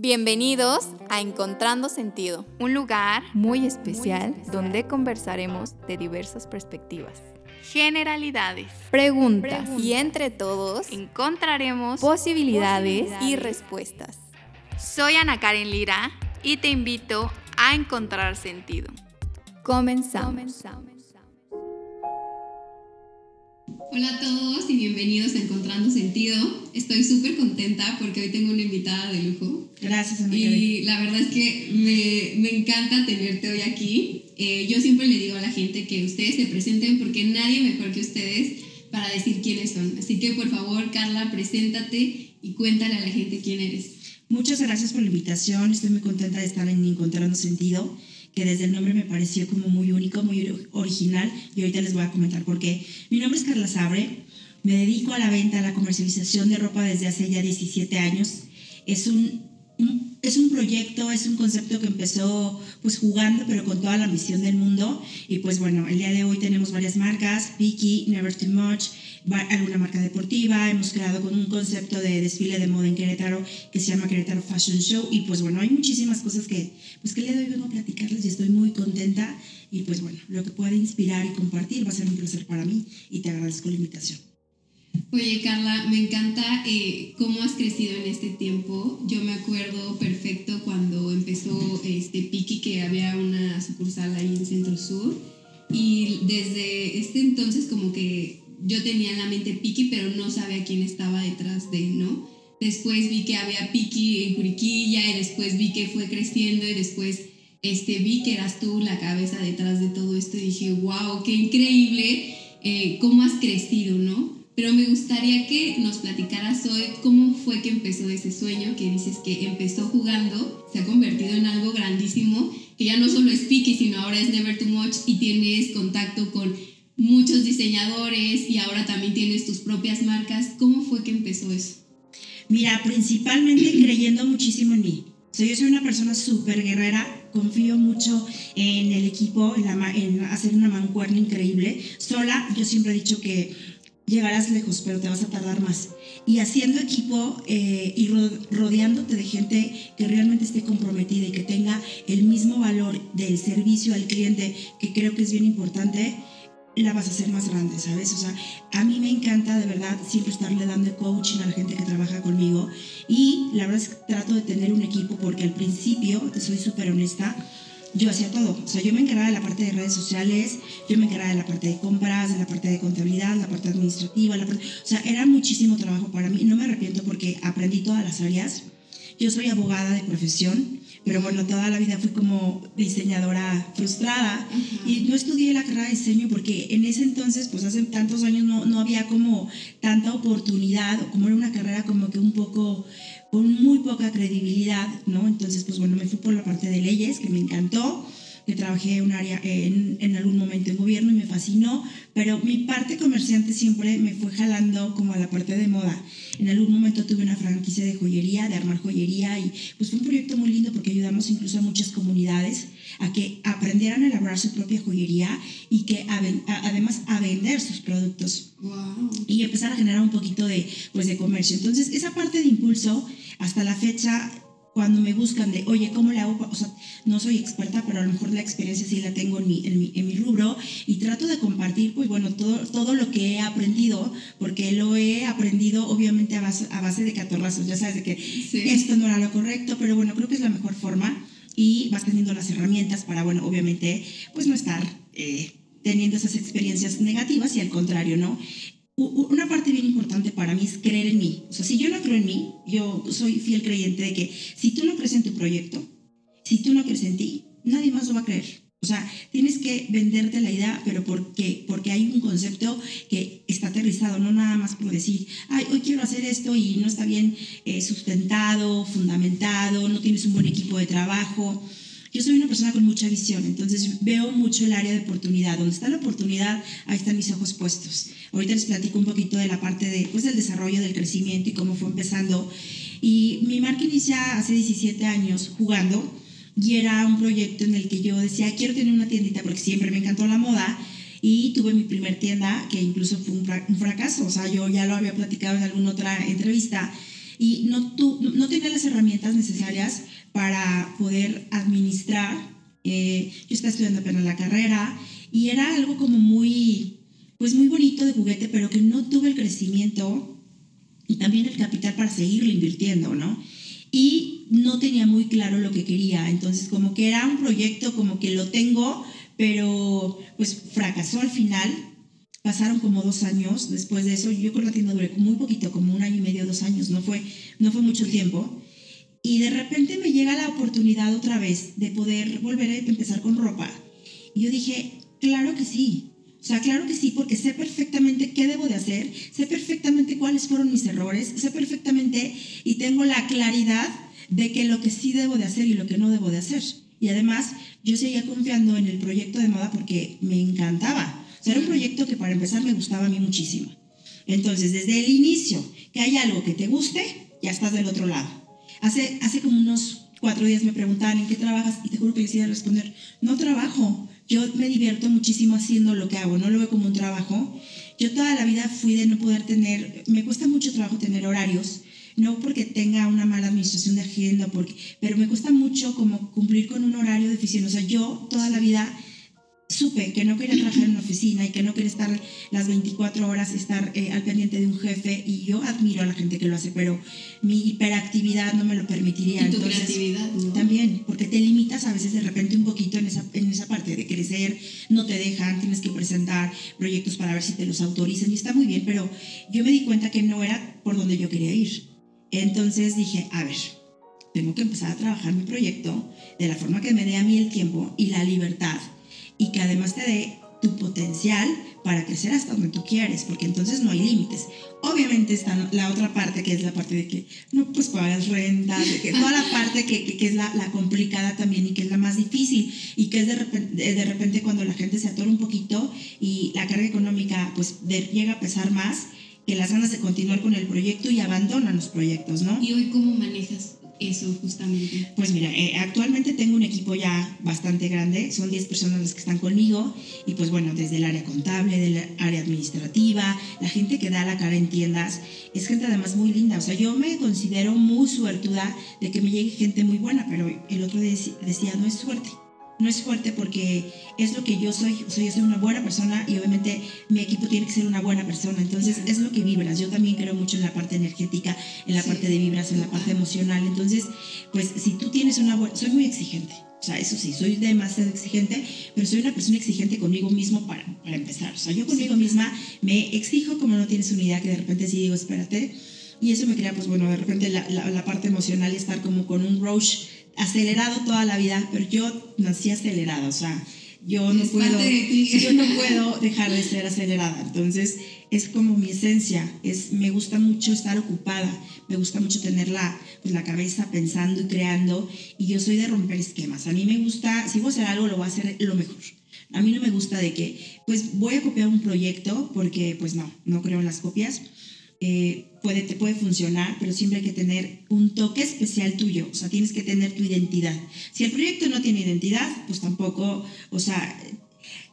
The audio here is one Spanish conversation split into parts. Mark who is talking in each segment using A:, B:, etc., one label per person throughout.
A: Bienvenidos a Encontrando Sentido,
B: un lugar
A: muy especial donde conversaremos de diversas perspectivas,
B: generalidades,
A: preguntas. Y entre todos
B: encontraremos
A: posibilidades y respuestas.
B: Soy Ana Karen Lira y te invito a encontrar sentido.
A: Comenzamos.
C: Hola a todos y bienvenidos a Encontrando Sentido. Estoy súper contenta porque hoy tengo una invitada de lujo.
D: Gracias, amiga.
C: Y la verdad es que me, me encanta tenerte hoy aquí. Eh, yo siempre le digo a la gente que ustedes se presenten porque nadie mejor que ustedes para decir quiénes son. Así que por favor, Carla, preséntate y cuéntale a la gente quién eres.
D: Muchas gracias por la invitación. Estoy muy contenta de estar en Encontrando Sentido que desde el nombre me pareció como muy único, muy original y ahorita les voy a comentar por qué. Mi nombre es Carla Sabre, me dedico a la venta, a la comercialización de ropa desde hace ya 17 años. Es un, es un proyecto, es un concepto que empezó pues jugando, pero con toda la misión del mundo. Y pues bueno, el día de hoy tenemos varias marcas, Vicky, Never Too Much, alguna marca deportiva, hemos creado con un concepto de desfile de moda en Querétaro que se llama Querétaro Fashion Show y pues bueno, hay muchísimas cosas que pues que el día de hoy vengo a platicarles y estoy muy contenta y pues bueno, lo que pueda inspirar y compartir va a ser un placer para mí y te agradezco la invitación.
C: Oye, Carla, me encanta eh, cómo has crecido en este tiempo. Yo me acuerdo perfecto cuando empezó este Piki, que había una sucursal ahí en Centro Sur. Y desde este entonces como que yo tenía en la mente Piki, pero no sabía quién estaba detrás de, ¿no? Después vi que había Piki en Juriquilla y después vi que fue creciendo y después este, vi que eras tú la cabeza detrás de todo esto y dije, wow, qué increíble eh, cómo has crecido, ¿no? Pero me gustaría que nos platicaras hoy cómo fue que empezó ese sueño, que dices que empezó jugando, se ha convertido en algo grandísimo, que ya no solo es Piki, sino ahora es Never Too Much y tienes contacto con muchos diseñadores y ahora también tienes tus propias marcas. ¿Cómo fue que empezó eso?
D: Mira, principalmente creyendo muchísimo en mí. O yo soy una persona súper guerrera, confío mucho en el equipo, en, en hacer una mancuerna increíble. Sola, yo siempre he dicho que llegarás lejos, pero te vas a tardar más. Y haciendo equipo eh, y rodeándote de gente que realmente esté comprometida y que tenga el mismo valor del servicio al cliente, que creo que es bien importante, la vas a hacer más grande, ¿sabes? O sea, a mí me encanta de verdad siempre estarle dando coaching a la gente que trabaja conmigo y la verdad es que trato de tener un equipo porque al principio, te soy súper honesta, yo hacía todo. O sea, yo me encargaba de la parte de redes sociales, yo me encargaba de la parte de compras, de la parte de contabilidad, la parte administrativa, la parte, o sea, era muchísimo trabajo para mí. No me arrepiento porque aprendí todas las áreas. Yo soy abogada de profesión, pero bueno, toda la vida fui como diseñadora frustrada y no estudié la carrera de diseño porque en ese entonces, pues hace tantos años no, no había como tanta oportunidad como era una carrera como que un poco con muy poca credibilidad, ¿no? Entonces, pues bueno, me fui por la parte de leyes, que me encantó que trabajé un área en, en, algún momento en gobierno y me fascinó, pero mi parte comerciante siempre me fue jalando como a la parte de moda. En algún momento tuve una franquicia de joyería, de armar joyería y pues fue un proyecto muy lindo porque ayudamos incluso a muchas comunidades a que aprendieran a elaborar su propia joyería y que además a vender sus productos. Y empezar a generar un poquito de, pues, de comercio. Entonces, esa parte de impulso, hasta la fecha, cuando me buscan de, oye, ¿cómo le hago? O sea, no soy experta, pero a lo mejor la experiencia sí la tengo en mi, en mi, en mi rubro y trato de compartir, pues bueno, todo, todo lo que he aprendido, porque lo he aprendido obviamente a base, a base de catorrazos, ya sabes, de que esto no era lo correcto, pero bueno, creo que es la mejor forma y vas teniendo las herramientas para, bueno, obviamente, pues no estar eh, teniendo esas experiencias negativas y al contrario, ¿no? Una parte bien importante para mí es creer en mí. O sea, si yo no creo en mí, yo soy fiel creyente de que si tú no crees en tu proyecto, si tú no crees en ti, nadie más lo va a creer. O sea, tienes que venderte la idea, pero porque, porque hay un concepto que está aterrizado, no nada más por decir, ay, hoy quiero hacer esto y no está bien eh, sustentado, fundamentado, no tienes un buen equipo de trabajo. Yo soy una persona con mucha visión, entonces veo mucho el área de oportunidad. Donde está la oportunidad, ahí están mis ojos puestos. Ahorita les platico un poquito de la parte de, pues, del desarrollo, del crecimiento y cómo fue empezando. Y mi marca inicia hace 17 años jugando y era un proyecto en el que yo decía, quiero tener una tiendita porque siempre me encantó la moda y tuve mi primer tienda que incluso fue un fracaso, o sea, yo ya lo había platicado en alguna otra entrevista y no, tu, no tenía las herramientas necesarias para poder administrar. Eh, yo estaba estudiando apenas la carrera y era algo como muy, pues muy bonito de juguete, pero que no tuve el crecimiento y también el capital para seguirlo invirtiendo, ¿no? Y no tenía muy claro lo que quería, entonces como que era un proyecto como que lo tengo, pero pues fracasó al final. Pasaron como dos años después de eso. Yo con la tienda duré muy poquito, como un año y medio, dos años, no fue, no fue mucho tiempo. Y de repente me llega la oportunidad otra vez de poder volver a empezar con ropa. Y yo dije, claro que sí. O sea, claro que sí, porque sé perfectamente qué debo de hacer, sé perfectamente cuáles fueron mis errores, sé perfectamente y tengo la claridad de que lo que sí debo de hacer y lo que no debo de hacer. Y además, yo seguía confiando en el proyecto de moda porque me encantaba. O sea, era un proyecto que para empezar me gustaba a mí muchísimo. Entonces, desde el inicio, que hay algo que te guste, ya estás del otro lado. Hace, hace como unos cuatro días me preguntaban en qué trabajas y te juro que les iba responder, no trabajo, yo me divierto muchísimo haciendo lo que hago, no lo veo como un trabajo. Yo toda la vida fui de no poder tener, me cuesta mucho trabajo tener horarios, no porque tenga una mala administración de agenda, porque, pero me cuesta mucho como cumplir con un horario de oficina. O sea, yo toda la vida supe que no quería trabajar en una oficina y que no quería estar las 24 horas, estar eh, al pendiente de un jefe y yo admiro a la gente que lo hace, pero mi hiperactividad no me lo permitiría.
C: Y tu creatividad, ¿no?
D: También, porque te limitas a veces de repente un poquito en esa, en esa parte de crecer, no te dejan, tienes que presentar proyectos para ver si te los autorizan y está muy bien, pero yo me di cuenta que no era por donde yo quería ir. Entonces dije, a ver, tengo que empezar a trabajar mi proyecto de la forma que me dé a mí el tiempo y que dé tu potencial para crecer hasta donde tú quieres, porque entonces no hay límites. Obviamente está la otra parte, que es la parte de que no pues pagas renta, de que toda la parte que, que, es la, la, complicada también y que es la más difícil y que es de repente, de repente cuando la gente se atora un poquito y la carga económica pues de, llega a pesar más que las ganas de continuar con el proyecto y abandonan los proyectos, ¿no?
C: ¿Y hoy cómo manejas eso justamente?
D: Pues mira, eh, actualmente tengo un equipo ya bastante grande, son 10 personas las que están conmigo. Y pues bueno, desde el área contable, del área administrativa, la gente que da la cara en tiendas, es gente además muy linda, o sea, yo me considero muy suertuda de que me llegue gente muy buena, pero el otro decía, no es suerte no es fuerte porque es lo que yo soy. O sea, yo soy una buena persona y obviamente mi equipo tiene que ser una buena persona. Entonces, es lo que vibras. Yo también creo mucho en la parte energética, en la parte de vibras, en la parte emocional. Entonces, pues si tú tienes una buena... Soy muy exigente. O sea, eso sí, soy demasiado exigente, pero soy una persona exigente conmigo mismo para, para empezar. O sea, yo conmigo misma me exijo como no tienes una idea que de repente sí digo, espérate. Y eso me crea, pues bueno, de repente la, la, la parte emocional y estar como con un rush acelerado toda la vida, pero yo nací acelerada, o sea, yo no, puedo, yo no puedo dejar de ser acelerada. Entonces, es como mi esencia, es, me gusta mucho estar ocupada, me gusta mucho tener la, pues, la cabeza pensando y creando, y yo soy de romper esquemas. A mí me gusta, si voy a hacer algo, lo voy a hacer lo mejor. A mí no me gusta de que, pues voy a copiar un proyecto, porque pues no, no creo en las copias eh, puede, te puede funcionar, pero siempre hay que tener un toque especial tuyo, o sea, tienes que tener tu identidad. Si el proyecto no tiene identidad, pues tampoco, o sea,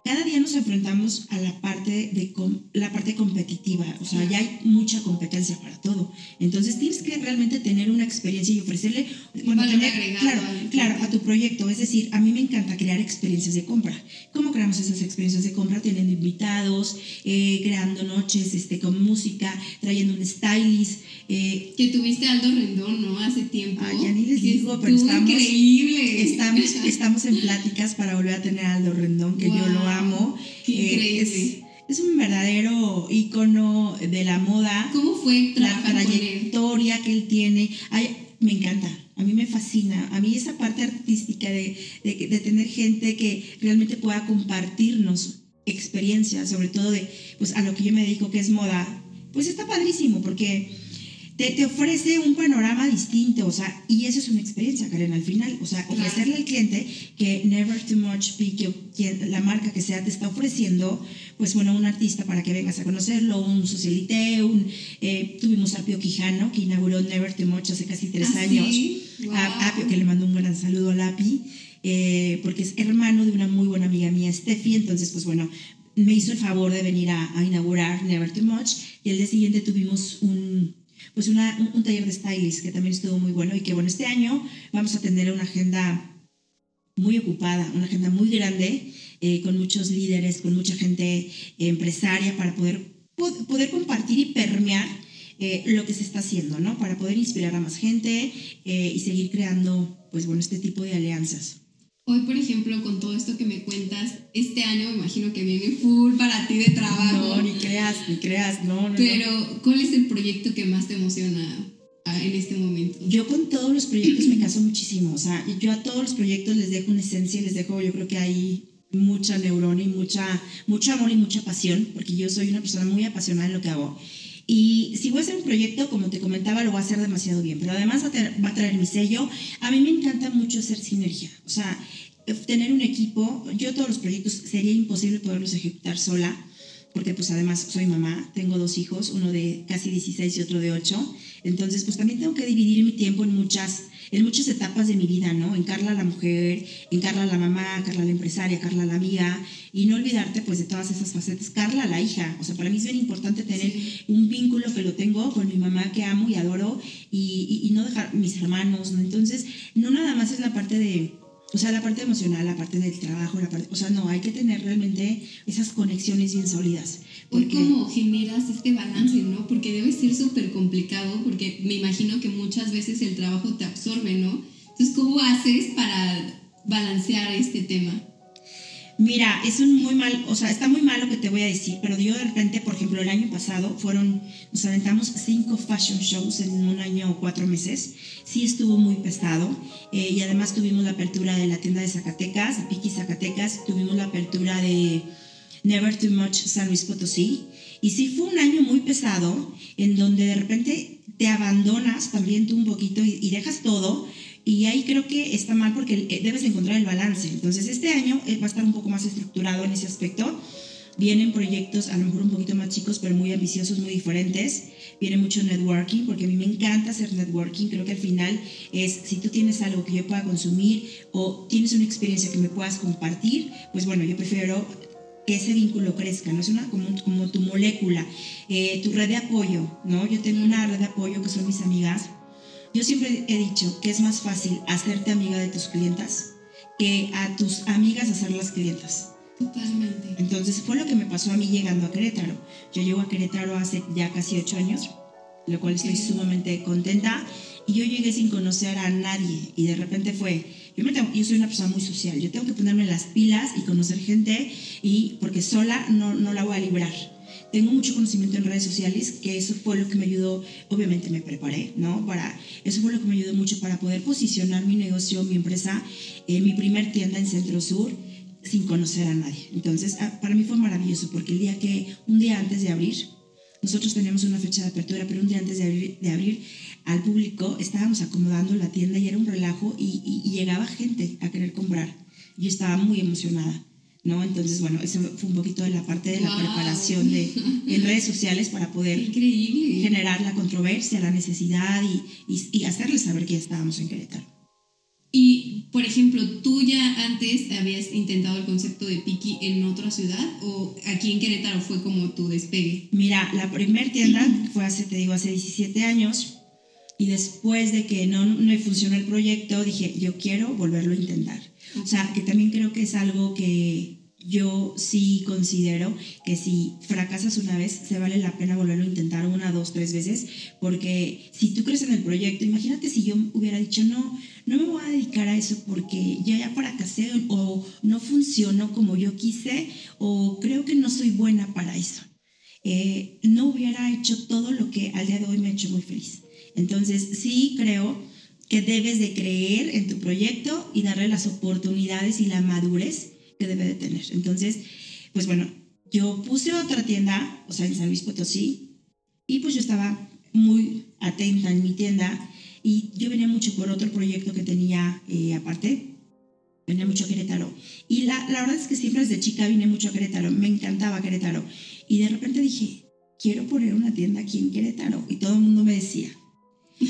D: cada día nos enfrentamos a la parte, de la parte competitiva, o sea, ya hay mucha competencia para todo. Entonces tienes que realmente tener una experiencia y ofrecerle, bueno, tener, claro, claro, a tu proyecto. Es decir, a mí me encanta crear experiencias de compra. ¿Cómo creamos esas experiencias de compra? Teniendo invitados, eh, creando noches este, con música, trayendo un stylist. Eh,
C: que tuviste Aldo Rendón, ¿no? Hace tiempo.
D: Ah, ya ni les digo, pero estamos,
C: increíble.
D: Estamos, estamos en pláticas para volver a tener a Aldo Rendón, que yo lo amo amo.
C: Qué
D: es, es, un verdadero ícono de la moda.
C: ¿Cómo fue
D: la trayectoria que él tiene? Ay, me encanta. A mí me fascina. A mí esa parte artística de, de, de tener gente que realmente pueda compartirnos experiencias, sobre todo de pues, a lo que yo me dedico, que es moda, pues está padrísimo porque te, te, ofrece un panorama distinto, o sea, y eso es una experiencia, Karen, al final, o sea, ofrecerle al cliente que Never Too Much que la marca que sea te está ofreciendo, pues bueno, un artista para que vengas a conocerlo, un socialité, un, eh, tuvimos a Pio Quijano, que inauguró Never Too Much hace casi tres
C: ¿Ah,
D: años,
C: sí? wow.
D: a, a Pio, que le mando un gran saludo a Lapi, eh, porque es hermano de una muy buena amiga mía, Steffi, entonces, pues bueno, me hizo el favor de venir a, a inaugurar Never Too Much, y el día siguiente tuvimos un pues una, un, un taller de stylist que también estuvo muy bueno y que bueno, este año vamos a tener una agenda muy ocupada, una agenda muy grande, eh, con muchos líderes, con mucha gente empresaria para poder, poder compartir y permear eh, lo que se está haciendo, ¿no? Para poder inspirar a más gente eh, y seguir creando, pues bueno, este tipo de alianzas.
C: Hoy, por ejemplo, con todo esto que me cuentas, este año me imagino que viene full para ti de trabajo.
D: No, ni creas, ni creas, no, no.
C: Pero, ¿cuál es el proyecto que más te emociona en este momento?
D: Yo con todos los proyectos me caso muchísimo, o sea, yo a todos los proyectos les dejo una esencia, les dejo, yo creo que hay mucha neurona y mucha, mucho amor y mucha pasión, porque yo soy una persona muy apasionada en lo que hago. Y si voy a hacer un proyecto, como te comentaba, lo voy a hacer demasiado bien, pero además va a, traer, va a traer mi sello. A mí me encanta mucho hacer sinergia, o sea, tener un equipo. Yo todos los proyectos sería imposible poderlos ejecutar sola porque pues además soy mamá, tengo dos hijos, uno de casi 16 y otro de 8, entonces pues también tengo que dividir mi tiempo en muchas, en muchas etapas de mi vida, ¿no? En Carla la mujer, en Carla la mamá, Carla la empresaria, Carla la amiga, y no olvidarte pues de todas esas facetas, Carla la hija, o sea, para mí es bien importante tener un vínculo que lo tengo con mi mamá que amo y adoro, y, y, y no dejar mis hermanos, ¿no? Entonces, no nada más es la parte de o sea, la parte emocional, la parte del trabajo, la parte, o sea, no, hay que tener realmente esas conexiones bien sólidas.
C: Porque... ¿Cómo generas este balance, no? Porque debe ser súper complicado, porque me imagino que muchas veces el trabajo te absorbe, ¿no? Entonces, ¿cómo haces para balancear este tema?
D: Mira, es un muy mal, o sea, está muy mal lo que te voy a decir, pero yo de repente, por ejemplo, el año pasado fueron, nos aventamos cinco fashion shows en un año o cuatro meses. Sí estuvo muy pesado. Eh, y además tuvimos la apertura de la tienda de Zacatecas, de Piki Zacatecas, tuvimos la apertura de Never Too Much San Luis Potosí. Y sí fue un año muy pesado, en donde de repente te abandonas también tú un poquito y dejas todo y ahí creo que está mal porque eh, debes encontrar el balance. Entonces, este año eh, va a estar un poco más estructurado en ese aspecto. Vienen proyectos a lo mejor un poquito más chicos, pero muy ambiciosos, muy diferentes. Viene mucho networking, porque a mí me encanta hacer networking. Creo que al final es, si tú tienes algo que yo pueda consumir o tienes una experiencia que me puedas compartir, pues bueno, yo prefiero que ese vínculo crezca, ¿no? Es una como, como tu molécula, eh, tu red de apoyo, ¿no? Yo tengo una red de apoyo que son mis amigas, yo siempre he dicho que es más fácil hacerte amiga de tus clientas que a tus amigas hacerlas clientas.
C: Totalmente.
D: Entonces fue lo que me pasó a mí llegando a Querétaro. Yo llego a Querétaro hace ya casi ocho años, lo cual estoy sumamente contenta. Y yo llegué sin conocer a nadie y de repente fue, yo, me tengo, yo soy una persona muy social, yo tengo que ponerme las pilas y conocer gente y porque sola no, no la voy a librar tengo mucho conocimiento en redes sociales, que eso fue lo que me ayudó, obviamente me preparé, ¿no? Para, eso fue lo que me ayudó mucho para poder posicionar mi negocio, mi empresa, eh, mi primer tienda en Centro Sur, sin conocer a nadie. Entonces, ah, para mí fue maravilloso, porque el día que, un día antes de abrir, nosotros teníamos una fecha de apertura, pero un día antes de abrir, al público estábamos acomodando la tienda y era un relajo y, y, y llegaba gente a querer comprar. Yo estaba muy emocionada. ¿No? Entonces, bueno, eso fue un poquito de la parte de la wow. preparación de, en redes sociales para poder
C: Increíble.
D: generar la controversia, la necesidad y, y, y, hacerles saber que ya estábamos en Querétaro.
C: Y, por ejemplo, ¿tú ya antes habías intentado el concepto de Piki en otra ciudad o aquí en Querétaro fue como tu despegue?
D: Mira, la primer tienda fue hace, te digo, hace 17 años y después de que no, no me funcionó el proyecto, dije, yo quiero volverlo a intentar. O sea, que también creo que es algo que yo sí considero que si fracasas una vez, se vale la pena volverlo a intentar una, dos, tres veces, porque si tú crees en el proyecto, imagínate si yo hubiera dicho, no, no me voy a dedicar a eso porque ya ya fracasé o no funcionó como yo quise o creo que no soy buena para eso. Eh, no hubiera hecho todo lo que al día de hoy me ha hecho muy feliz. Entonces, sí creo que debes de creer en tu proyecto y darle las oportunidades y la madurez que debe de tener. Entonces, pues bueno, yo puse otra tienda, o sea, en San Luis Potosí, y pues yo estaba muy atenta en mi tienda y yo venía mucho por otro proyecto que tenía eh, aparte, venía mucho a Querétaro. Y la, la verdad es que siempre desde chica vine mucho a Querétaro, me encantaba Querétaro. Y de repente dije, quiero poner una tienda aquí en Querétaro. Y todo el mundo me decía,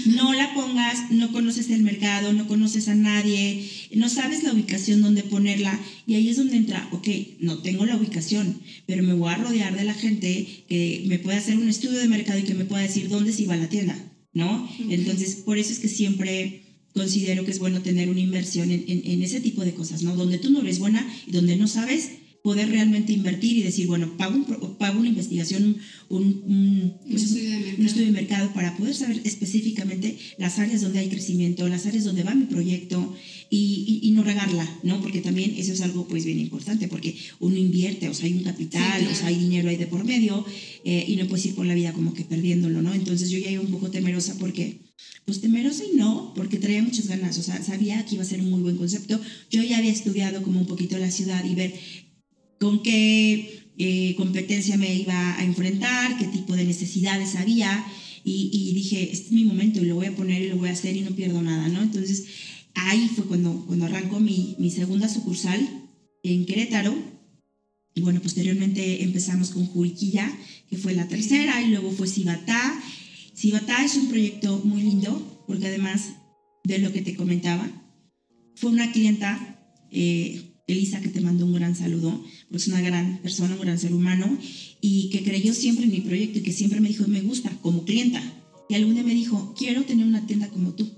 D: no la pongas, no conoces el mercado, no conoces a nadie, no sabes la ubicación donde ponerla. Y ahí es donde entra, ok, no tengo la ubicación, pero me voy a rodear de la gente que me pueda hacer un estudio de mercado y que me pueda decir dónde se va la tienda. ¿no? Entonces, por eso es que siempre considero que es bueno tener una inversión en, en, en, ese tipo de cosas, ¿no? Donde tú no eres buena y donde no sabes, poder realmente invertir y decir, bueno, pago, un, pago una investigación, un, un,
C: pues, estudio de
D: un, estudio de mercado para poder saber específicamente las áreas donde hay crecimiento, las áreas donde va mi proyecto y, y, y no regarla, ¿no? Porque también eso es algo pues bien importante, porque uno invierte, o sea, hay un capital, sí, claro. o sea, hay dinero ahí de por medio eh, y no puedes ir por la vida como que perdiéndolo, ¿no? Entonces yo ya iba un poco temerosa porque pues temerosa y no, porque traía muchas ganas, o sea, sabía que iba a ser un muy buen concepto. Yo ya había estudiado como un poquito la ciudad y ver con qué eh, competencia me iba a enfrentar, qué tipo de necesidades había. Y, y, dije, este es mi momento y lo voy a poner y lo voy a hacer y no pierdo nada, ¿no? Entonces, ahí fue cuando, cuando arrancó mi, mi segunda sucursal en Querétaro. Y bueno, posteriormente empezamos con Juriquilla, que fue la tercera, y luego fue Cibatá. Cibatá es un proyecto muy lindo, porque además de lo que te comentaba, fue una clienta eh, Elisa, que te mando un gran saludo, porque es una gran persona, un gran ser humano, y que creyó siempre en mi proyecto y que siempre me dijo, me gusta, como clienta. Y algún día me dijo, quiero tener una tienda como tú.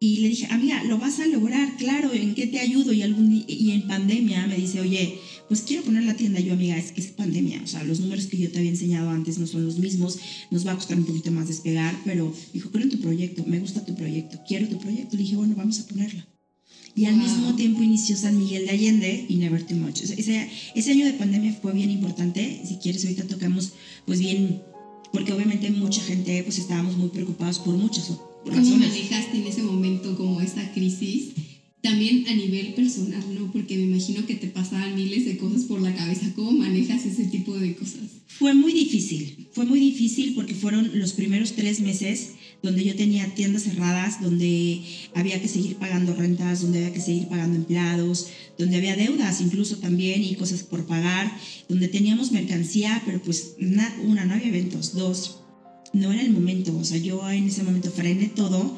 D: Y le dije, amiga, lo vas a lograr, claro, ¿en qué te ayudo? Y, algún y en pandemia me dice, oye, pues quiero poner la tienda. Yo, amiga, es que es pandemia, o sea, los números que yo te había enseñado antes no son los mismos, nos va a costar un poquito más despegar, pero dijo, creo en tu proyecto, me gusta tu proyecto, quiero tu proyecto. Le dije, bueno, vamos a ponerla y al mismo tiempo inició San Miguel de Allende y Never Too Much. Ese, ese año de pandemia fue bien importante, si quieres ahorita tocamos pues bien, porque obviamente mucha gente pues estábamos muy preocupados por muchas razones.
C: ¿Cómo manejaste en ese momento como esta crisis? También a nivel personal, ¿no? Porque me imagino que te pasaban miles de cosas por la cabeza. ¿Cómo manejas ese tipo de cosas?
D: Fue muy difícil, fue muy difícil porque fueron los primeros tres meses donde yo tenía tiendas cerradas, donde había que seguir pagando rentas, donde había que seguir pagando empleados, donde había deudas incluso también y cosas por pagar, donde teníamos mercancía, pero pues una, una no había eventos, dos, no era el momento, o sea, yo en ese momento frené todo,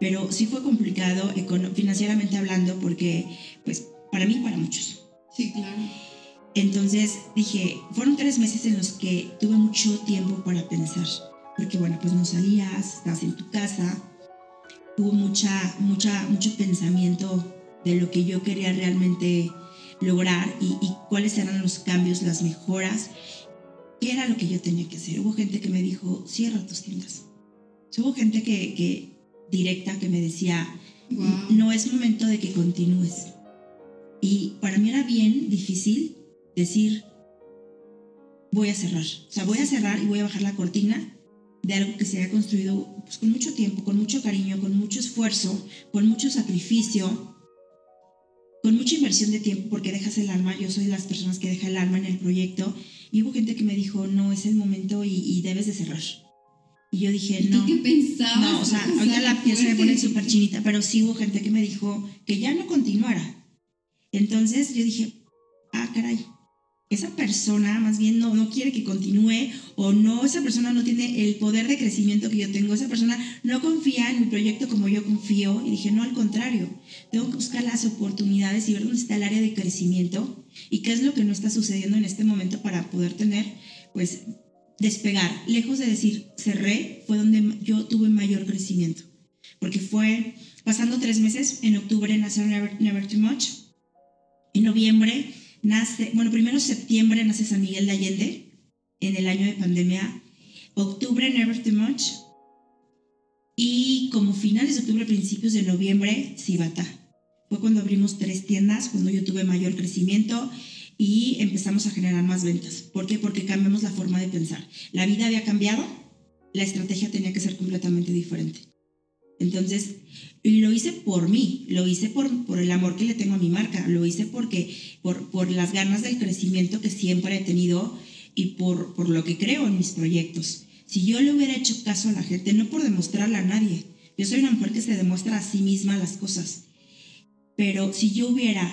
D: pero sí fue complicado financieramente hablando porque pues para mí y para muchos.
C: Sí, claro.
D: Entonces dije, fueron tres meses en los que tuve mucho tiempo para pensar porque bueno, pues no salías, estabas en tu casa, hubo mucha, mucha, mucho pensamiento de lo que yo quería realmente lograr y, y, cuáles eran los cambios, las mejoras, qué era lo que yo tenía que hacer. Hubo gente que me dijo, cierra tus tiendas. Hubo gente que, que directa que me decía, wow. no es momento de que continúes. Y para mí era bien difícil decir, voy a cerrar. O sea, voy a cerrar y voy a bajar la cortina de algo que se haya construido pues, con mucho tiempo, con mucho cariño, con mucho esfuerzo, con mucho sacrificio, con mucha inversión de tiempo, porque dejas el alma. Yo soy de las personas que deja el alma en el proyecto. Y hubo gente que me dijo, no, es el momento y, y debes de cerrar. Y yo dije,
C: ¿Y
D: no.
C: ¿Qué pensabas?
D: No, o sea, ahorita la pieza me pone súper chinita, pero sí hubo gente que me dijo que ya no continuara. Entonces yo dije, ah, caray, esa persona más bien no, no quiere que continúe o no, esa persona no tiene el poder de crecimiento que yo tengo, esa persona no confía en mi proyecto como yo confío. Y dije, no, al contrario, tengo que buscar las oportunidades y ver dónde está el área de crecimiento y qué es lo que no está sucediendo en este momento para poder tener, pues, despegar. Lejos de decir cerré, fue donde yo tuve mayor crecimiento, porque fue pasando tres meses, en octubre nació Never, Never Too Much, en noviembre nace, bueno, primero septiembre nace San Miguel de Allende, en el año de pandemia, octubre Never Too Much, y como finales de octubre, principios de noviembre, Cibata. Fue cuando abrimos tres tiendas, cuando yo tuve mayor crecimiento y empezamos a generar más ventas. ¿Por qué? Porque cambiamos la forma de pensar. La vida había cambiado, la estrategia tenía que ser completamente diferente. Entonces, lo hice por mí, lo hice por, por el amor que le tengo a mi marca, lo hice porque, por, por las ganas del crecimiento que siempre he tenido y por, por lo que creo en mis proyectos. Si yo le hubiera hecho caso a la gente, no por demostrarle a nadie, yo soy una mujer que se demuestra a sí misma las cosas, pero si yo hubiera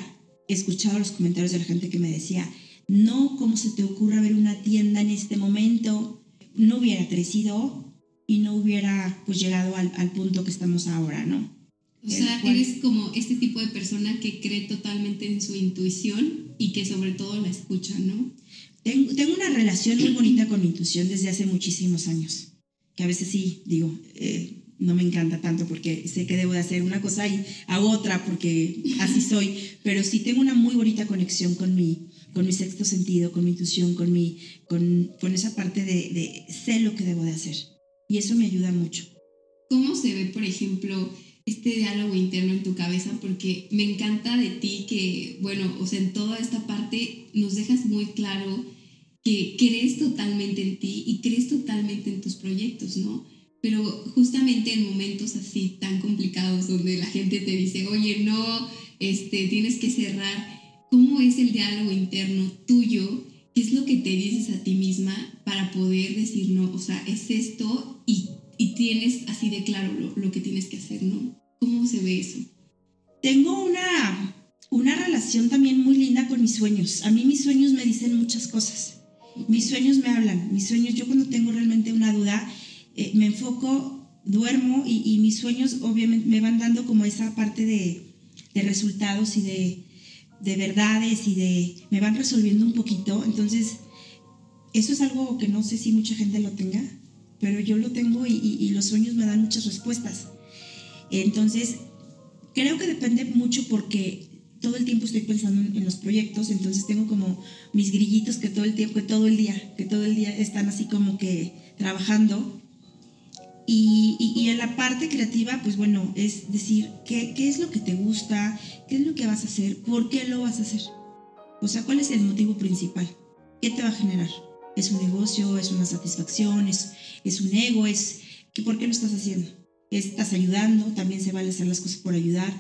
D: escuchado los comentarios de la gente que me decía, no, ¿cómo se te ocurre ver una tienda en este momento? No hubiera crecido y no hubiera pues llegado al, al punto que estamos ahora, ¿no?
C: O sea, cual, eres como este tipo de persona que cree totalmente en su intuición y que sobre todo la escucha, ¿no?
D: Tengo, tengo una relación muy bonita con mi intuición desde hace muchísimos años. que a veces sí, digo, eh, no me encanta tanto porque sé que debo de hacer una cosa y hago otra porque así soy, pero sí tengo una muy bonita conexión con mi, con mi sexto sentido, con mi intuición, con, mi, con, con esa parte de, de sé lo que debo de hacer. Y eso me ayuda mucho.
C: ¿Cómo se ve, por ejemplo, este diálogo interno en tu cabeza? Porque me encanta de ti que, bueno, o sea, en toda esta parte nos dejas muy claro que crees totalmente en ti y crees totalmente en tus proyectos, ¿no? Pero justamente en momentos así tan complicados donde la gente te dice, oye, no, este, tienes que cerrar, ¿cómo es el diálogo interno tuyo? ¿Qué es lo que te dices a ti misma para poder decir, no, o sea, es esto y, y tienes así de claro lo, lo, que tienes que hacer, ¿no? ¿Cómo se ve eso?
D: Tengo una, una relación también muy linda con mis sueños. A mí mis sueños me dicen muchas cosas. Mis sueños me hablan. Mis sueños, yo cuando tengo realmente una duda, eh, me enfoco, duermo y, y, mis sueños obviamente me van dando como esa parte de, de resultados y de, de, verdades y de... me van resolviendo un poquito. Entonces, eso es algo que no sé si mucha gente lo tenga, pero yo lo tengo y, los sueños me dan muchas respuestas. Entonces, creo que depende mucho porque todo el tiempo estoy pensando en, en, los proyectos, entonces tengo como mis grillitos que todo el tiempo, que todo el día, que todo el día están así como que trabajando y, en la parte creativa, pues bueno, es decir, ¿qué, ¿qué, es lo que te gusta? ¿Qué es lo que vas a hacer? ¿Por qué lo vas a hacer? O sea, ¿cuál es el motivo principal? ¿Qué te va a generar? ¿Es un negocio? ¿Es una satisfacción? ¿Es, es un ego? ¿Es que por qué lo estás haciendo? ¿Estás ayudando? También se vale hacer las cosas por ayudar.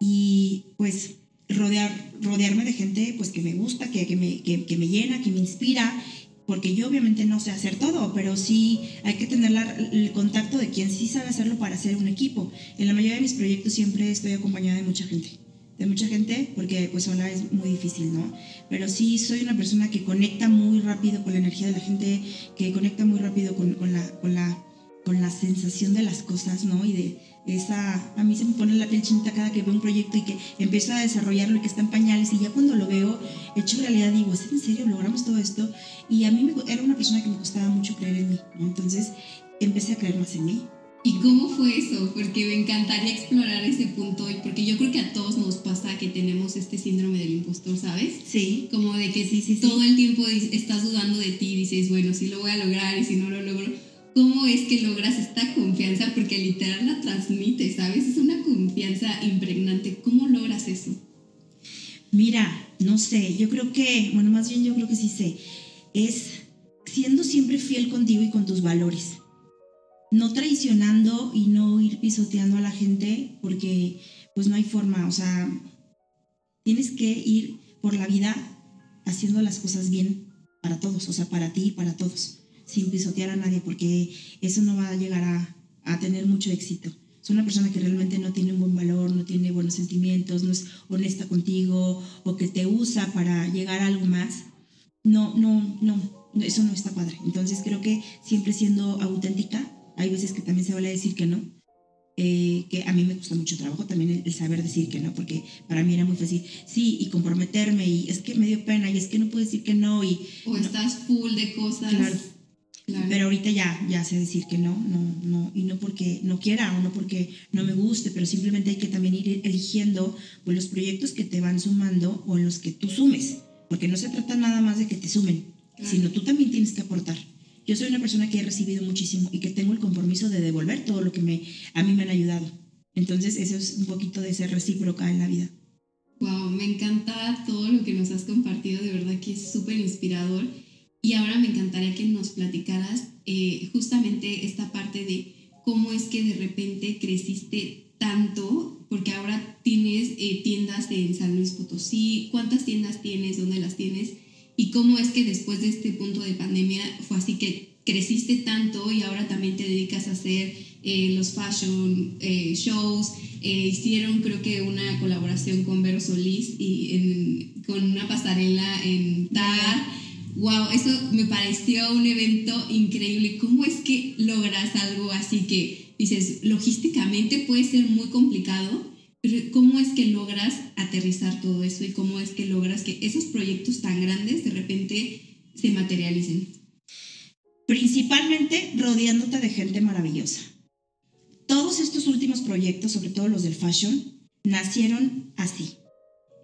D: Y pues rodear, rodearme de gente pues que me gusta, que, que, me, que me llena, que me inspira porque yo obviamente no sé hacer todo, pero sí hay que tener la, el contacto de quien sí sabe hacerlo para hacer un equipo. En la mayoría de mis proyectos siempre estoy acompañada de mucha gente, de mucha gente, porque pues sola es muy difícil, ¿no? Pero sí soy una persona que conecta muy rápido con la energía de la gente, que conecta muy rápido con, con la, con, la, con la sensación de las cosas, ¿no? Y de esa, a mí se me pone la piel chinita cada que veo un proyecto y que empiezo a desarrollarlo y que está en pañales y ya cuando lo veo hecho realidad digo, ¿es en serio? ¿Logramos todo esto? Y a mí me, era una persona que me costaba mucho creer en mí, ¿no? Entonces empecé a creer más en mí.
C: ¿Y cómo fue eso? Porque me encantaría explorar ese punto, porque yo creo que a todos nos pasa que tenemos este síndrome del impostor, ¿sabes?
D: Sí.
C: Como de que sí, sí, todo sí. el tiempo estás dudando de ti y dices, bueno, sí lo voy a lograr y si no lo logro. ¿Cómo es que logras esta confianza? Porque literal la transmite, ¿sabes? Es una confianza impregnante. ¿Cómo logras eso?
D: Mira, no sé, yo creo que, bueno, más bien yo creo que sí sé, es siendo siempre fiel contigo y con tus valores. No traicionando y no ir pisoteando a la gente porque pues no hay forma, o sea, tienes que ir por la vida haciendo las cosas bien para todos, o sea, para ti y para todos sin pisotear a nadie, porque eso no va a llegar a, a tener mucho éxito. Es una persona que realmente no tiene un buen valor, no tiene buenos sentimientos, no es honesta contigo o que te usa para llegar a algo más. No, no, no, eso no está padre. Entonces creo que siempre siendo auténtica, hay veces que también se vale decir que no, eh, que a mí me cuesta mucho trabajo también el, el, saber decir que no, porque para mí era muy fácil, sí, y comprometerme, y es que me dio pena, y es que no puedo decir que no, y...
C: O
D: no.
C: estás full de cosas.
D: Claro, Claro. Pero ahorita ya, ya sé decir que no, no, no, y no porque no quiera o no porque no me guste, pero simplemente hay que también ir eligiendo pues, los proyectos que te van sumando o en los que tú sumes, porque no se trata nada más de que te sumen, claro. sino tú también tienes que aportar. Yo soy una persona que he recibido muchísimo y que tengo el compromiso de devolver todo lo que me, a mí me han ayudado. Entonces, eso es un poquito de ser recíproca en la vida.
C: Wow, me encanta todo lo que nos has compartido, de verdad que es súper inspirador. Y ahora me encantaría que nos platicaras eh, justamente esta parte de cómo es que de repente creciste tanto, porque ahora tienes eh, tiendas en San Luis Potosí, ¿cuántas tiendas tienes? ¿Dónde las tienes? Y cómo es que después de este punto de pandemia fue así que creciste tanto y ahora también te dedicas a hacer eh, los fashion shows. Hicieron creo que una colaboración con Vero Solís y con una pasarela en wow, eso me pareció un evento increíble. ¿Cómo es que logras algo así que dices, logísticamente puede ser muy complicado, pero cómo es que logras aterrizar todo eso y cómo es que logras que esos proyectos tan grandes de repente se materialicen?
D: Principalmente rodeándote de gente maravillosa. Todos estos últimos proyectos, sobre todo los del fashion, nacieron así,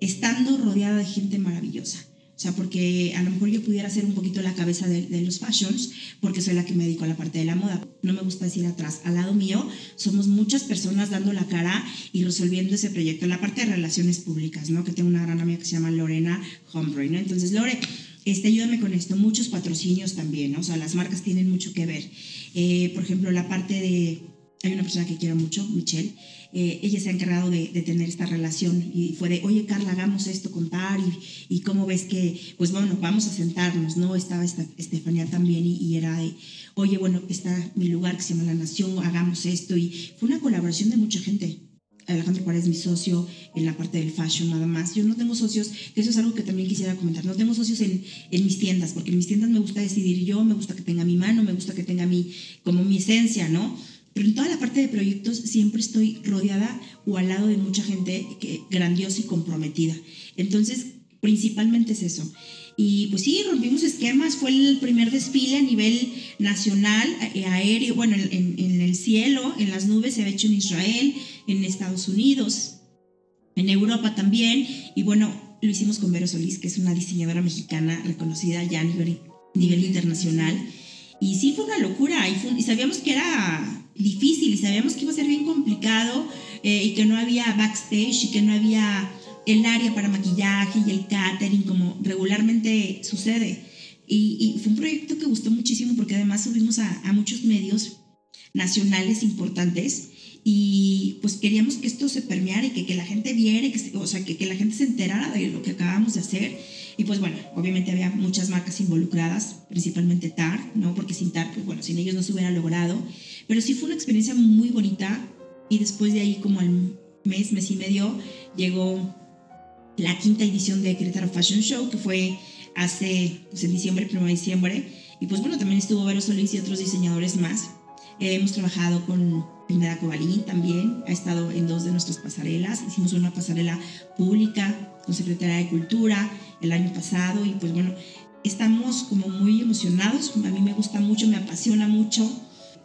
D: estando rodeada de gente maravillosa. O sea, porque a lo mejor yo pudiera ser un poquito la cabeza de, los fashions, porque soy la que me dedico a la parte de la moda. No me gusta decir atrás. Al lado mío somos muchas personas dando la cara y resolviendo ese proyecto. La parte de relaciones públicas, ¿no? Que tengo una gran amiga que se llama Lorena Humphrey, ¿no? Entonces, Lore, este, ayúdame con esto. Muchos patrocinios también, ¿no? O sea, las marcas tienen mucho que ver. Eh, por ejemplo, la parte de hay una persona que quiero mucho, Michelle, eh, ella se ha encargado de, tener esta relación y fue de, oye Carla, hagamos esto con Par y, y cómo ves que, pues bueno, vamos a sentarnos, ¿no? Estaba esta, Estefanía también y, era de, oye, bueno, está mi lugar que se llama La Nación, hagamos esto y fue una colaboración de mucha gente. Alejandro Juárez, mi socio en la parte del fashion nada más. Yo no tengo socios, que eso es algo que también quisiera comentar. No tengo socios en, en, mis tiendas, porque en mis tiendas me gusta decidir yo, me gusta que tenga mi mano, me gusta que tenga mi, como mi esencia, ¿no? Pero en toda la parte de proyectos siempre estoy rodeada o al lado de mucha gente grandiosa y comprometida. Entonces, principalmente es eso. Y pues sí, rompimos esquemas, fue el primer desfile a nivel nacional, eh, aéreo, bueno, en, el cielo, en las nubes, se ha hecho en Israel, en Estados Unidos, en Europa también. Y bueno, lo hicimos con Vero Solís, que es una diseñadora mexicana reconocida ya a nivel, internacional. Y sí fue una locura y, sabíamos que era difícil y sabíamos que iba a ser bien complicado eh, y que no había backstage y que no había el área para maquillaje y el catering como regularmente sucede. Y, fue un proyecto que gustó muchísimo porque además subimos a, a muchos medios nacionales importantes y pues queríamos que esto se permeara y que, que la gente viera, que, o sea, que, que la gente se enterara de lo que acabamos de hacer y pues bueno, obviamente había muchas marcas involucradas, principalmente TAR, ¿no? Porque sin TAR, pues bueno, sin ellos no se hubiera logrado. Pero sí fue una experiencia muy bonita y después de ahí como al mes, mes y medio, llegó la quinta edición de Querétaro Fashion Show, que fue hace, pues en diciembre, primero de diciembre. Y pues bueno, también estuvo Vero Solís y otros diseñadores más. Eh, hemos trabajado con Pineda Cobalín también, ha estado en dos de nuestras pasarelas. Hicimos una pasarela pública con Secretaría de Cultura el año pasado y pues bueno, estamos como muy emocionados. A mí me gusta mucho, me apasiona mucho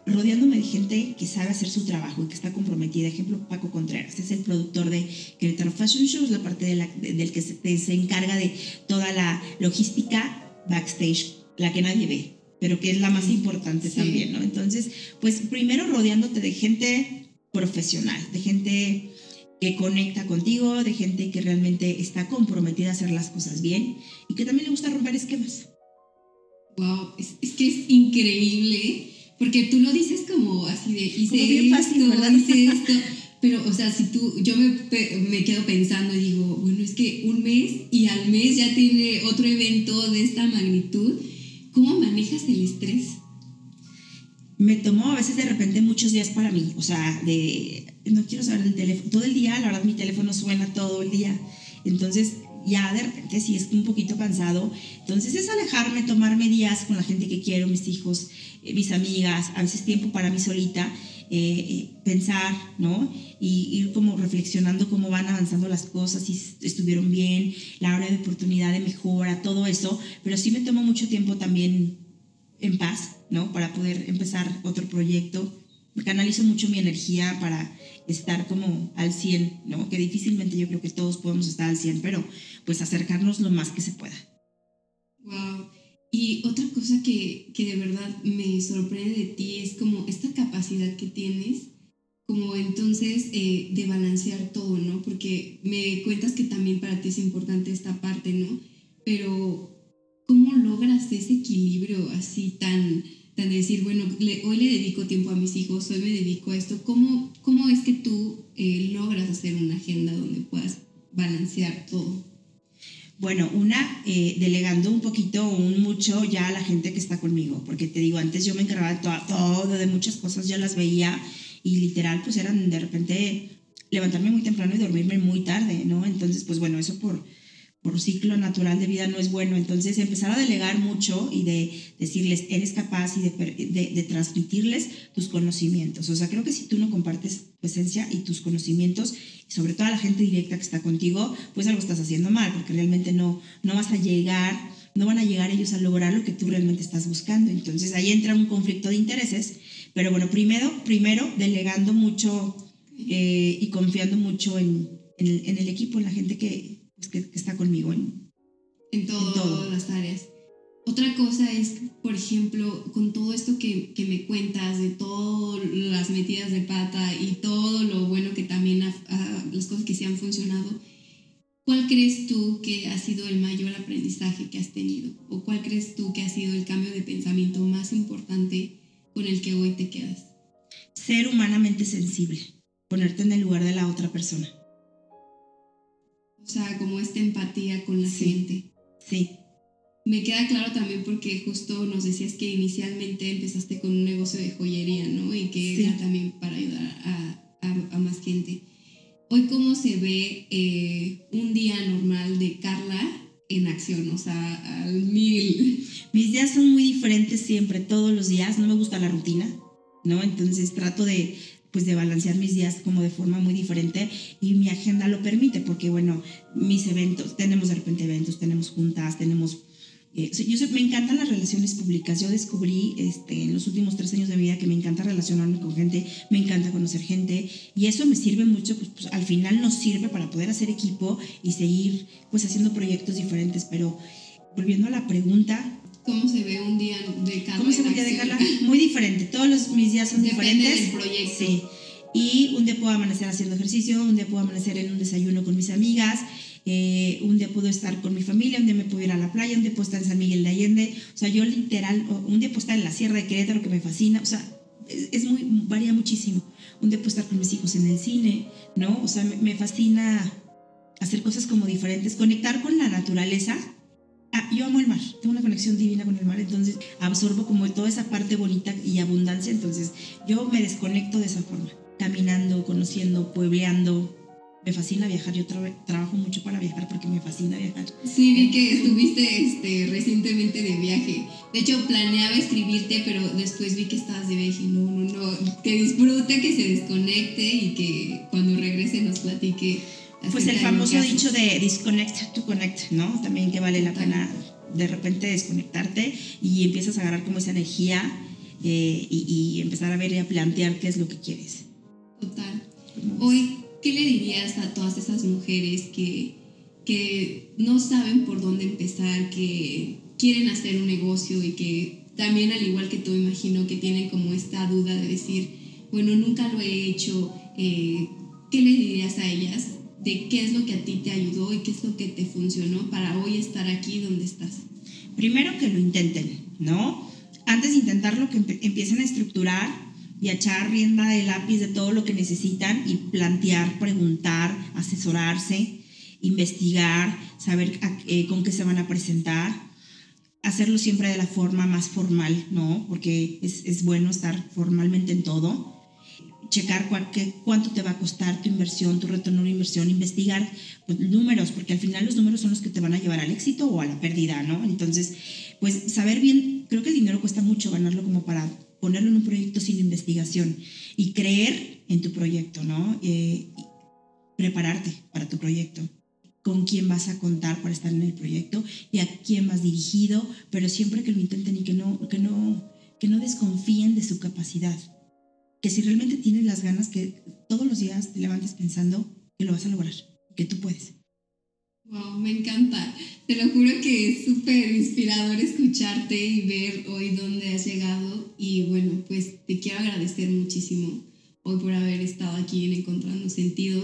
D: rodeándome de gente que sabe hacer su trabajo y que está comprometida. Ejemplo, Paco Contreras, es el productor de Querétaro Fashion Shows, la parte de la, del que se, se, encarga de toda la logística backstage, la que nadie ve pero que es la más importante también, ¿no? Entonces, pues primero rodeándote de gente profesional, de gente que conecta contigo, de gente que realmente está comprometida a hacer las cosas bien y que también le gusta romper esquemas.
C: Wow, es, que es increíble, porque tú lo dices como así de hice
D: bien fácil, ¿verdad?
C: hice esto, pero o sea, si tú, yo me, me quedo pensando y digo, bueno, es que un mes y al mes ya tiene otro evento de esta magnitud ¿Cómo manejas el estrés?
D: Me tomó a veces de repente muchos días para mí, o sea, de no quiero saber del teléfono, todo el día, la verdad mi teléfono suena todo el día, entonces ya de repente sí es un poquito cansado, entonces es alejarme, tomarme días con la gente que quiero, mis hijos, eh, mis amigas, a veces tiempo para mí solita, eh, eh, pensar, ¿no? Y ir como reflexionando cómo van avanzando las cosas, si estuvieron bien, la hora de oportunidad de mejora, todo eso, pero sí me tomo mucho tiempo también en paz, ¿no? Para poder empezar otro proyecto. Canalizo mucho mi energía para estar como al 100, ¿no? Que difícilmente yo creo que todos podemos estar al 100, pero pues acercarnos lo más que se pueda.
C: Wow. Y otra cosa que, que, de verdad me sorprende de ti es como esta capacidad que tienes, como entonces eh, de balancear todo, ¿no? Porque me cuentas que también para ti es importante esta parte, ¿no? Pero ¿cómo logras ese equilibrio así tan, tan de decir, bueno, hoy le dedico tiempo a mis hijos, hoy me dedico a esto? ¿Cómo, cómo es que tú eh, logras hacer una agenda donde puedas balancear todo?
D: Bueno, una, eh, delegando un poquito o un mucho ya a la gente que está conmigo, porque te digo, antes yo me encargaba de todo, de muchas cosas, yo las veía y literal pues eran de repente levantarme muy temprano y dormirme muy tarde, ¿no? Entonces, pues bueno, eso por, por ciclo natural de vida no es bueno. Entonces, empezar a delegar mucho y de decirles, eres capaz y de, transmitirles tus conocimientos. O sea, creo que si tú no compartes tu esencia y tus conocimientos, sobre todo a la gente directa que está contigo, pues algo estás haciendo mal, porque realmente no, no vas a llegar no van a llegar ellos a lograr lo que tú realmente estás buscando. Entonces ahí entra un conflicto de intereses, pero bueno, primero, primero delegando mucho eh, y confiando mucho en, en, el, equipo, en la gente que, pues, que, está conmigo
C: en, en, todas las áreas. Otra cosa es, por ejemplo, con todo esto que, que, me cuentas, de todas las metidas de pata y todo lo bueno que también, las cosas que se han funcionado, ¿cuál crees tú que ha sido el mayor aprendizaje que has tenido? ¿O cuál crees tú que ha sido el cambio de pensamiento más importante con el que hoy te quedas?
D: Ser humanamente sensible, ponerte en el lugar de la otra persona.
C: O sea, como esta empatía con la gente.
D: Sí
C: me queda claro también porque justo nos decías que inicialmente empezaste con un negocio de joyería, ¿no? Y que era también para ayudar a, más gente. Hoy, ¿cómo se ve eh, un día normal de Carla en acción? O sea, al mil.
D: Mis días son muy diferentes siempre, todos los días. No me gusta la rutina, ¿no? Entonces trato de, pues de balancear mis días como de forma muy diferente y mi agenda lo permite porque bueno, mis eventos, tenemos de repente eventos, tenemos juntas, tenemos eh, yo me encantan las relaciones públicas. Yo descubrí este, en los últimos tres años de mi vida que me encanta relacionarme con gente, me encanta conocer gente y eso me sirve mucho, pues, pues, al final nos sirve para poder hacer equipo y seguir pues haciendo proyectos diferentes. Pero volviendo a la pregunta,
C: ¿Cómo se ve un día de Carla?
D: ¿Cómo se ve un día de Carla? Muy diferente. Todos los, mis días son
C: Depende
D: diferentes.
C: Del proyecto.
D: Sí. Y un día puedo amanecer haciendo ejercicio, un día puedo amanecer en un desayuno con mis amigas, eh, un día puedo estar con mi familia, un día me puedo ir a la playa, un día puedo estar en San Miguel de Allende, o sea, yo literal, un día puedo estar en la Sierra de Querétaro que me fascina, o sea, es, muy, varía muchísimo. Un día puedo estar con mis hijos en el cine, ¿no? O sea, me, fascina hacer cosas como diferentes, conectar con la naturaleza. Ah, yo amo el mar, tengo una conexión divina con el mar, entonces absorbo como toda esa parte bonita y abundancia, entonces yo me desconecto de esa forma, caminando, conociendo, puebleando, me fascina viajar, yo trabajo mucho para viajar porque me fascina viajar.
C: Sí, vi que estuviste este, recientemente de viaje. De hecho, planeaba escribirte, pero después vi que estabas de viaje. No, no, no. Que disfrute, que se desconecte y que cuando regrese nos platique.
D: Pues el famoso dicho de disconnect to connect, ¿no? También que vale la pena de repente desconectarte y empiezas a agarrar como esa energía eh, y, y empezar a ver y a plantear qué es lo que quieres.
C: Total. Hoy ¿qué le dirías a todas esas mujeres que, que no saben por dónde empezar, que quieren hacer un negocio y que también al igual que tú imagino que tienen como esta duda de decir, bueno, nunca lo he hecho, eh, ¿qué le dirías a ellas de qué es lo que a ti te ayudó y qué es lo que te funcionó para hoy estar aquí donde estás?
D: Primero que lo intenten, ¿no? Antes de intentarlo, que empiecen a estructurar y echar rienda de lápiz de todo lo que necesitan y plantear, preguntar, asesorarse, investigar, saber eh, con qué se van a presentar, hacerlo siempre de la forma más formal, ¿no? Porque es, es bueno estar formalmente en todo. Checar cuánto te va a costar tu inversión, tu retorno de inversión, investigar pues, números, porque al final los números son los que te van a llevar al éxito o a la pérdida, ¿no? Entonces, pues saber bien, creo que el dinero cuesta mucho ganarlo como para ponerlo en un proyecto sin investigación y creer en tu proyecto, ¿no? Eh, prepararte para tu proyecto, con quién vas a contar para estar en el proyecto y a quién vas dirigido, pero siempre que lo intenten y que no, que no, que no desconfíen de su capacidad. Que si realmente tienes las ganas, que todos los días te levantes pensando que lo vas a lograr, que tú puedes.
C: Wow, me encanta. Te lo juro que es súper inspirador escucharte y ver hoy dónde has llegado. Y bueno, pues te quiero agradecer muchísimo hoy por haber estado aquí en Encontrando Sentido.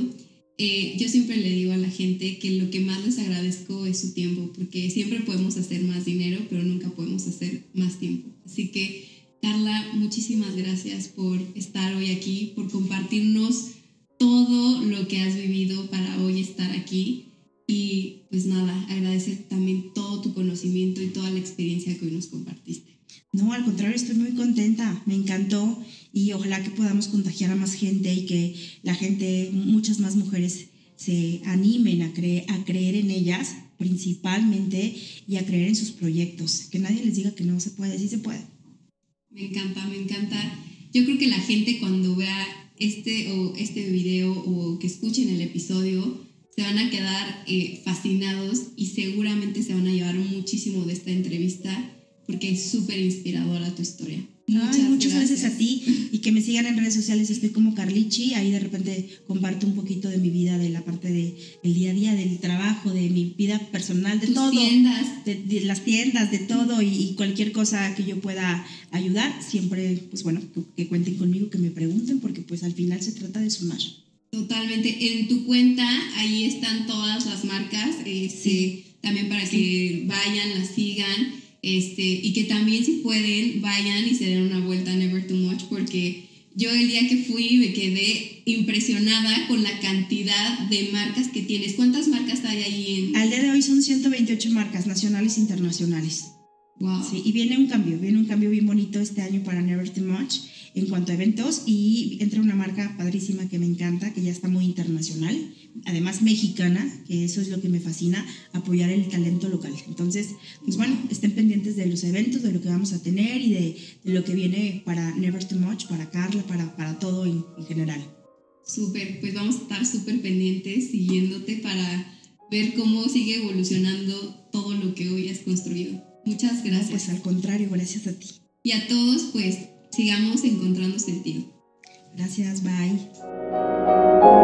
C: Eh, yo siempre le digo a la gente que lo que más les agradezco es su tiempo, porque siempre podemos hacer más dinero, pero nunca podemos hacer más tiempo. Así que, Carla, muchísimas gracias por estar hoy aquí, por compartirnos todo lo que has vivido para hoy estar aquí. Y pues nada, agradecer también todo tu conocimiento y toda la experiencia que hoy nos compartiste.
D: No, al contrario, estoy muy contenta, me encantó y ojalá que podamos contagiar a más gente y que la gente, muchas más mujeres se animen a, creer, en ellas principalmente y a creer en sus proyectos. Que nadie les diga que no se puede, sí se puede.
C: Me encanta, me encanta. Yo creo que la gente cuando vea este o este video o que escuchen el episodio se van a quedar eh, fascinados y seguramente se van a llevar muchísimo de esta entrevista porque es súper inspiradora tu historia.
D: Muchas, Ay, muchas gracias. a ti y que me sigan en redes sociales. Estoy como Carlichi, ahí de repente comparto un poquito de mi vida, de la parte de, del día a día, del trabajo, de mi vida personal, de
C: Tus
D: todo.
C: tiendas.
D: De, las tiendas, de todo y, cualquier cosa que yo pueda ayudar, siempre, pues bueno, que cuenten conmigo, que me pregunten, porque pues al final se trata de sumar.
C: Totalmente. En tu cuenta, ahí están todas las marcas, este, también para que vayan, las sigan este, y que también si pueden vayan y se den una vuelta a Never Too Much porque yo el día que fui me quedé impresionada con la cantidad de marcas que tienes. ¿Cuántas marcas hay ahí en...?
D: Al día de hoy son 128 marcas nacionales e internacionales.
C: Wow.
D: Sí, y viene un cambio, viene un cambio bien bonito este año para Never Too Much en cuanto a eventos y entra una marca padrísima que me encanta, que ya está muy internacional, además mexicana, que eso es lo que me fascina, apoyar el talento local. Entonces, pues bueno, estén pendientes de los eventos, de lo que vamos a tener y de, lo que viene para Never Too Much, para Carla, para, para todo en, general.
C: Súper, pues vamos a estar súper pendientes siguiéndote para ver cómo sigue evolucionando todo lo que hoy has construido. Muchas gracias.
D: pues al contrario, gracias a ti.
C: Y a todos, pues sigamos encontrando sentido.
D: Gracias, bye.